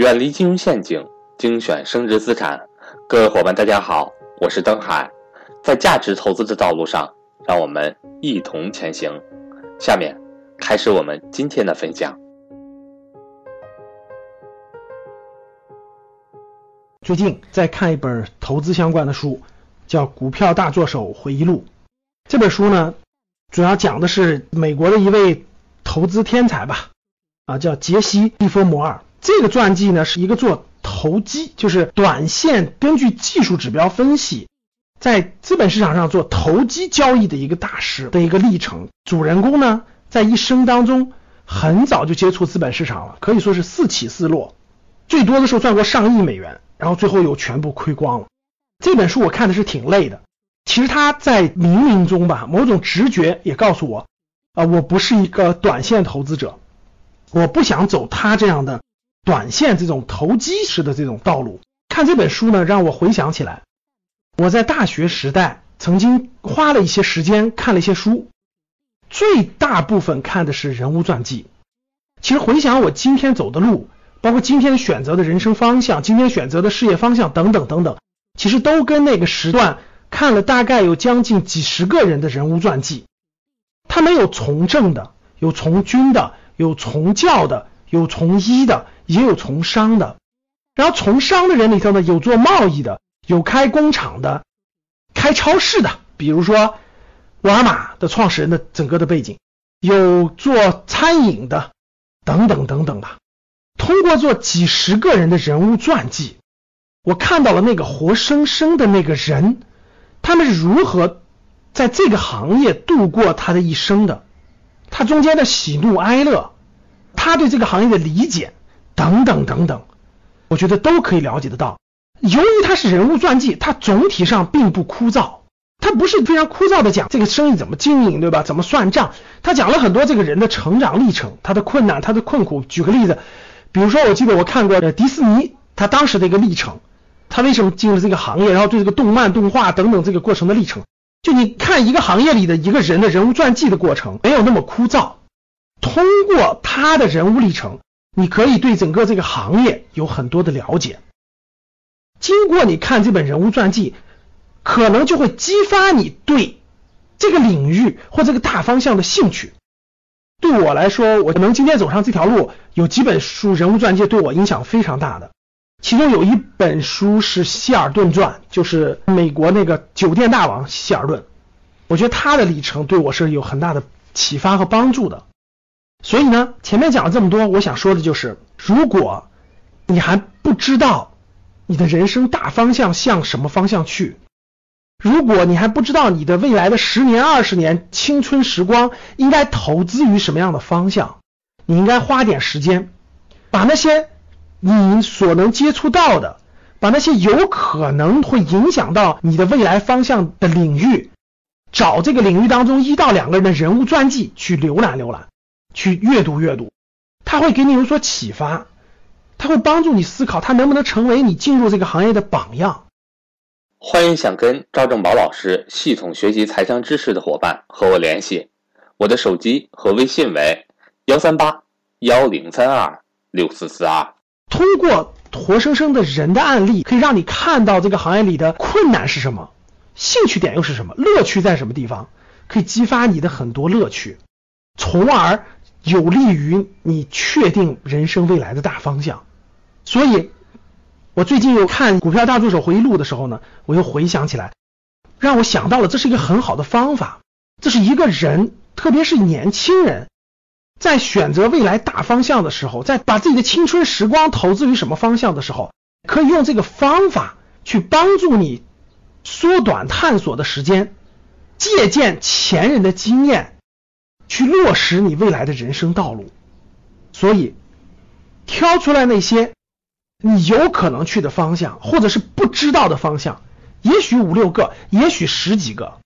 远离金融陷阱，精选升值资产。各位伙伴，大家好，我是登海。在价值投资的道路上，让我们一同前行。下面开始我们今天的分享。最近在看一本投资相关的书，叫《股票大作手回忆录》。这本书呢，主要讲的是美国的一位投资天才吧，啊，叫杰西·利弗摩尔。这个传记呢，是一个做投机，就是短线根据技术指标分析，在资本市场上做投机交易的一个大师的一个历程。主人公呢，在一生当中很早就接触资本市场了，可以说是四起四落，最多的时候赚过上亿美元，然后最后又全部亏光了。这本书我看的是挺累的，其实他在冥冥中吧，某种直觉也告诉我，啊，我不是一个短线投资者，我不想走他这样的。短线这种投机式的这种道路，看这本书呢，让我回想起来，我在大学时代曾经花了一些时间看了一些书，最大部分看的是人物传记。其实回想我今天走的路，包括今天选择的人生方向，今天选择的事业方向等等等等，其实都跟那个时段看了大概有将近几十个人的人物传记。他们有从政的，有从军的，有从教的，有从医的。也有从商的，然后从商的人里头呢，有做贸易的，有开工厂的，开超市的，比如说沃尔玛的创始人的整个的背景，有做餐饮的，等等等等吧。通过做几十个人的人物传记，我看到了那个活生生的那个人，他们是如何在这个行业度过他的一生的，他中间的喜怒哀乐，他对这个行业的理解。等等等等，我觉得都可以了解得到。由于它是人物传记，它总体上并不枯燥，它不是非常枯燥的讲这个生意怎么经营，对吧？怎么算账？他讲了很多这个人的成长历程，他的困难，他的困苦。举个例子，比如说，我记得我看过的迪士尼，他当时的一个历程，他为什么进入这个行业，然后对这个动漫、动画等等这个过程的历程，就你看一个行业里的一个人的人物传记的过程，没有那么枯燥。通过他的人物历程。你可以对整个这个行业有很多的了解，经过你看这本人物传记，可能就会激发你对这个领域或这个大方向的兴趣。对我来说，我能今天走上这条路，有几本书人物传记对我影响非常大的，其中有一本书是希尔顿传，就是美国那个酒店大王希尔顿，我觉得他的历程对我是有很大的启发和帮助的。所以呢，前面讲了这么多，我想说的就是，如果你还不知道你的人生大方向向什么方向去，如果你还不知道你的未来的十年、二十年青春时光应该投资于什么样的方向，你应该花点时间，把那些你所能接触到的，把那些有可能会影响到你的未来方向的领域，找这个领域当中一到两个人的人物传记去浏览浏览。去阅读阅读，它会给你有所启发，它会帮助你思考，它能不能成为你进入这个行业的榜样。欢迎想跟赵正宝老师系统学习财商知识的伙伴和我联系，我的手机和微信为幺三八幺零三二六四四二。通过活生生的人的案例，可以让你看到这个行业里的困难是什么，兴趣点又是什么，乐趣在什么地方，可以激发你的很多乐趣，从而。有利于你确定人生未来的大方向，所以，我最近又看《股票大助手回忆录》的时候呢，我又回想起来，让我想到了这是一个很好的方法。这是一个人，特别是年轻人，在选择未来大方向的时候，在把自己的青春时光投资于什么方向的时候，可以用这个方法去帮助你缩短探索的时间，借鉴前人的经验。去落实你未来的人生道路，所以挑出来那些你有可能去的方向，或者是不知道的方向，也许五六个，也许十几个，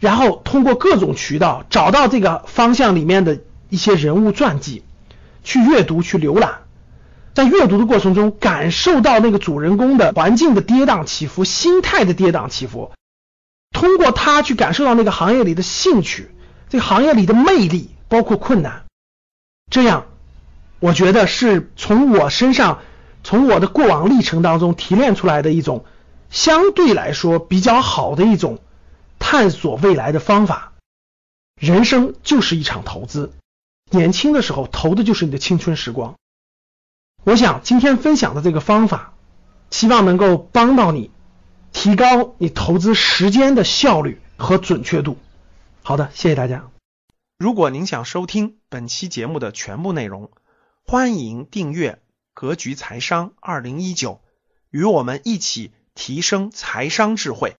然后通过各种渠道找到这个方向里面的一些人物传记，去阅读、去浏览，在阅读的过程中感受到那个主人公的环境的跌宕起伏、心态的跌宕起伏，通过他去感受到那个行业里的兴趣。这个行业里的魅力，包括困难，这样，我觉得是从我身上从我的过往历程当中提炼出来的一种相对来说比较好的一种探索未来的方法。人生就是一场投资，年轻的时候投的就是你的青春时光。我想今天分享的这个方法，希望能够帮到你，提高你投资时间的效率和准确度。好的，谢谢大家。如果您想收听本期节目的全部内容，欢迎订阅《格局财商二零一九》，与我们一起提升财商智慧。